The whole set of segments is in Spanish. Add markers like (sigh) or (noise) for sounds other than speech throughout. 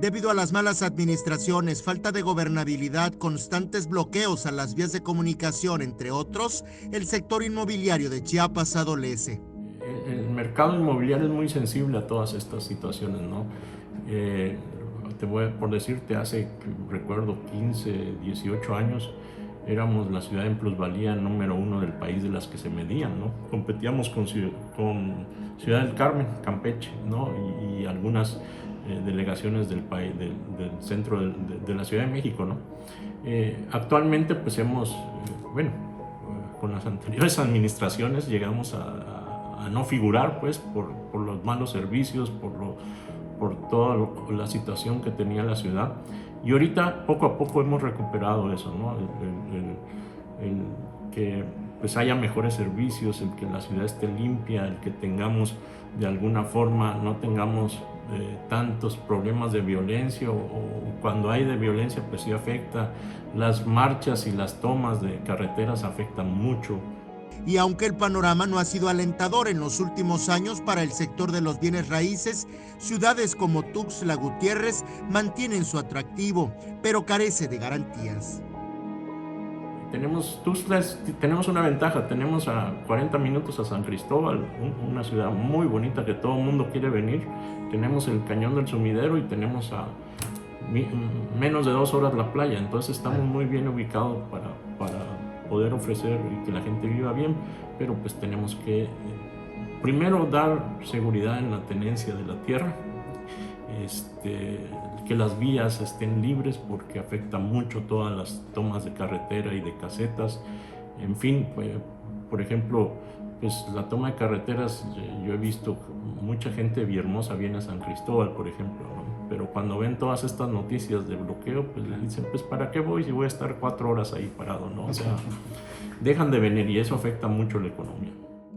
Debido a las malas administraciones, falta de gobernabilidad, constantes bloqueos a las vías de comunicación, entre otros, el sector inmobiliario de Chiapas adolece. El mercado inmobiliario es muy sensible a todas estas situaciones, ¿no? Eh, te voy a, por decirte, hace, recuerdo, 15, 18 años, éramos la ciudad en plusvalía número uno del país de las que se medían, ¿no? Competíamos con, Ciudad del Carmen, Campeche, ¿no? Y, algunas eh, delegaciones del país, del, centro de, la Ciudad de México, ¿no? Eh, actualmente, pues hemos, bueno, con las (laughs) anteriores administraciones llegamos a, no figurar, pues, por, por, los malos servicios, por lo por toda la situación que tenía la ciudad. Y ahorita poco a poco hemos recuperado eso, ¿no? El, que pues haya mejores servicios, el que la ciudad esté limpia, el que tengamos de alguna forma, no tengamos eh, tantos problemas de violencia o, o, cuando hay de violencia pues sí afecta. Las marchas y las tomas de carreteras afectan mucho y aunque el panorama no ha sido alentador en los últimos años para el sector de los bienes raíces, ciudades como Tuxtla Gutiérrez mantienen su atractivo, pero carece de garantías. Tenemos Tuxtla, tenemos una ventaja, tenemos a 40 minutos a San Cristóbal, una ciudad muy bonita que todo el mundo quiere venir. Tenemos el cañón del sumidero y tenemos a menos de dos horas la playa, entonces estamos muy bien ubicados para, para poder ofrecer y que la gente viva bien, pero pues tenemos que eh, primero dar seguridad en la tenencia de la tierra, este, que las vías estén libres porque afecta mucho todas las tomas de carretera y de casetas, en fin, pues, por ejemplo, pues la toma de carreteras, eh, yo he visto mucha gente hermosa viene a San Cristóbal, por ejemplo, pero cuando ven todas estas noticias de bloqueo, pues le dicen, pues ¿para qué voy si voy a estar cuatro horas ahí parado? ¿no? O sea, dejan de venir y eso afecta mucho la economía.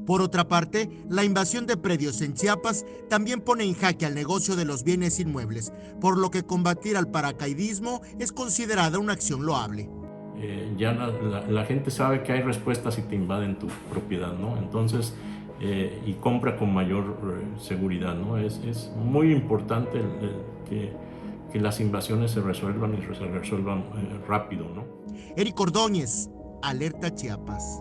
Por otra parte, la invasión de predios en Chiapas también pone en jaque al negocio de los bienes inmuebles, por lo que combatir al paracaidismo es considerada una acción loable. Eh, ya la, gente sabe que hay respuestas si te invaden tu propiedad, ¿no? Entonces, eh, y compra con mayor eh, seguridad, ¿no? Es, es muy importante que, que, las invasiones se resuelvan y se resuelvan rápido, ¿no? Eric Ordóñez, Alerta Chiapas.